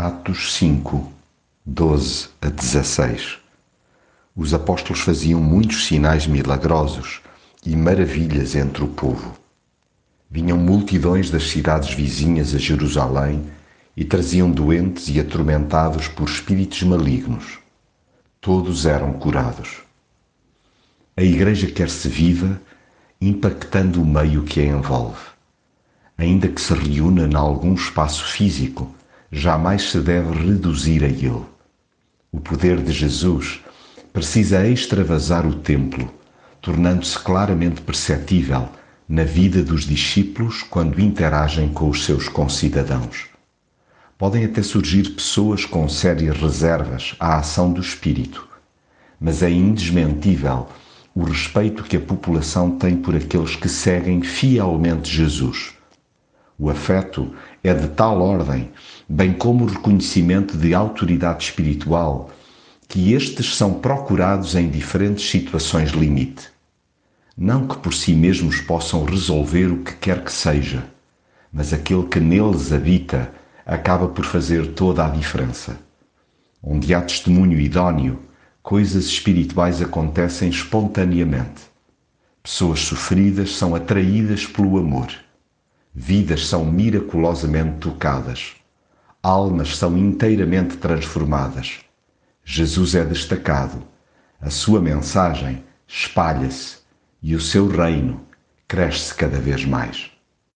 Atos 5, 12 a 16 Os apóstolos faziam muitos sinais milagrosos e maravilhas entre o povo. Vinham multidões das cidades vizinhas a Jerusalém e traziam doentes e atormentados por espíritos malignos. Todos eram curados. A Igreja quer-se viva, impactando o meio que a envolve. Ainda que se reúna em algum espaço físico, jamais se deve reduzir a ele. O poder de Jesus precisa extravasar o templo, tornando-se claramente perceptível na vida dos discípulos quando interagem com os seus concidadãos. Podem até surgir pessoas com sérias reservas à ação do Espírito, mas é indesmentível o respeito que a população tem por aqueles que seguem fielmente Jesus. O afeto é de tal ordem, bem como o reconhecimento de autoridade espiritual, que estes são procurados em diferentes situações limite. Não que por si mesmos possam resolver o que quer que seja, mas aquele que neles habita acaba por fazer toda a diferença. Onde há testemunho idóneo, coisas espirituais acontecem espontaneamente. Pessoas sofridas são atraídas pelo amor. Vidas são miraculosamente tocadas. Almas são inteiramente transformadas. Jesus é destacado. A sua mensagem espalha-se e o seu reino cresce cada vez mais.